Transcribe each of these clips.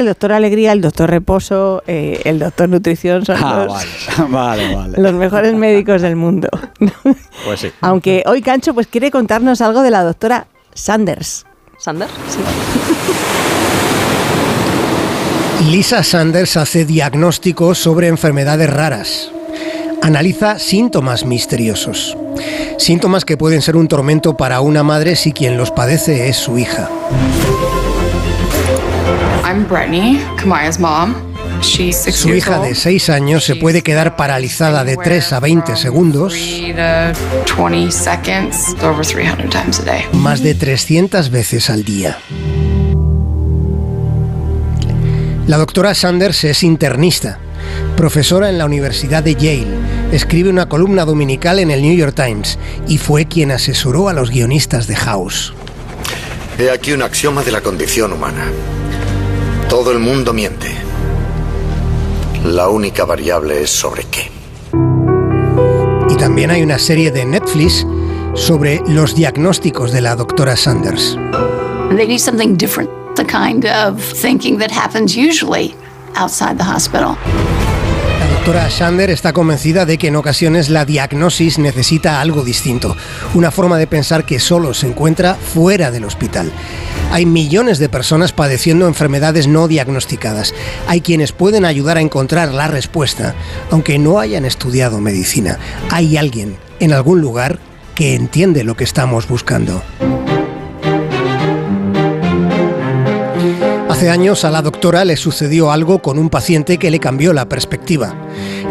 el doctor Alegría, el doctor Reposo, eh, el doctor Nutrición son Ah, los, vale, vale, vale. los mejores médicos del mundo. Pues sí. Aunque hoy Cancho pues quiere contarnos algo de la doctora Sanders. ¿Sander? Lisa Sanders hace diagnósticos sobre enfermedades raras. Analiza síntomas misteriosos. Síntomas que pueden ser un tormento para una madre si quien los padece es su hija. I'm Brittany, Kamaya's mom. She's six Su years hija old. de 6 años se puede quedar paralizada de 3 a 20 segundos Three to 20 seconds, over 300 times a day. más de 300 veces al día. La doctora Sanders es internista, profesora en la Universidad de Yale, escribe una columna dominical en el New York Times y fue quien asesoró a los guionistas de House. He aquí un axioma de la condición humana. Todo el mundo miente. La única variable es sobre qué. Y también hay una serie de Netflix sobre los diagnósticos de la doctora Sanders. They need something different, the kind of thinking that happens usually outside the hospital. La doctora Sander está convencida de que en ocasiones la diagnosis necesita algo distinto, una forma de pensar que solo se encuentra fuera del hospital. Hay millones de personas padeciendo enfermedades no diagnosticadas. Hay quienes pueden ayudar a encontrar la respuesta, aunque no hayan estudiado medicina. Hay alguien en algún lugar que entiende lo que estamos buscando. Años a la doctora le sucedió algo con un paciente que le cambió la perspectiva.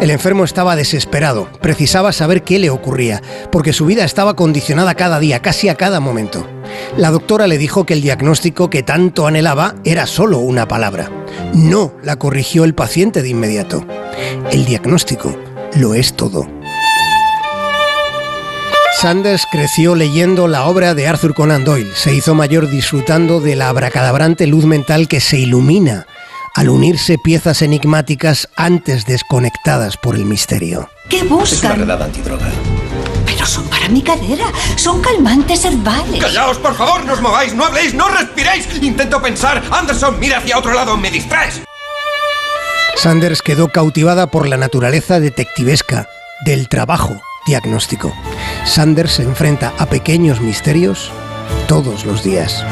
El enfermo estaba desesperado, precisaba saber qué le ocurría, porque su vida estaba condicionada cada día, casi a cada momento. La doctora le dijo que el diagnóstico que tanto anhelaba era solo una palabra. No, la corrigió el paciente de inmediato. El diagnóstico lo es todo. Sanders creció leyendo la obra de Arthur Conan Doyle. Se hizo mayor disfrutando de la abracadabrante luz mental que se ilumina al unirse piezas enigmáticas antes desconectadas por el misterio. ¿Qué buscan? antidroga. Pero son para mi cadera. Son calmantes herbales. ¡Callaos, por favor! ¡No os mováis! ¡No habléis! ¡No respiréis! Intento pensar. Anderson, mira hacia otro lado. ¡Me distraes! Sanders quedó cautivada por la naturaleza detectivesca del trabajo diagnóstico. Sanders se enfrenta a pequeños misterios todos los días.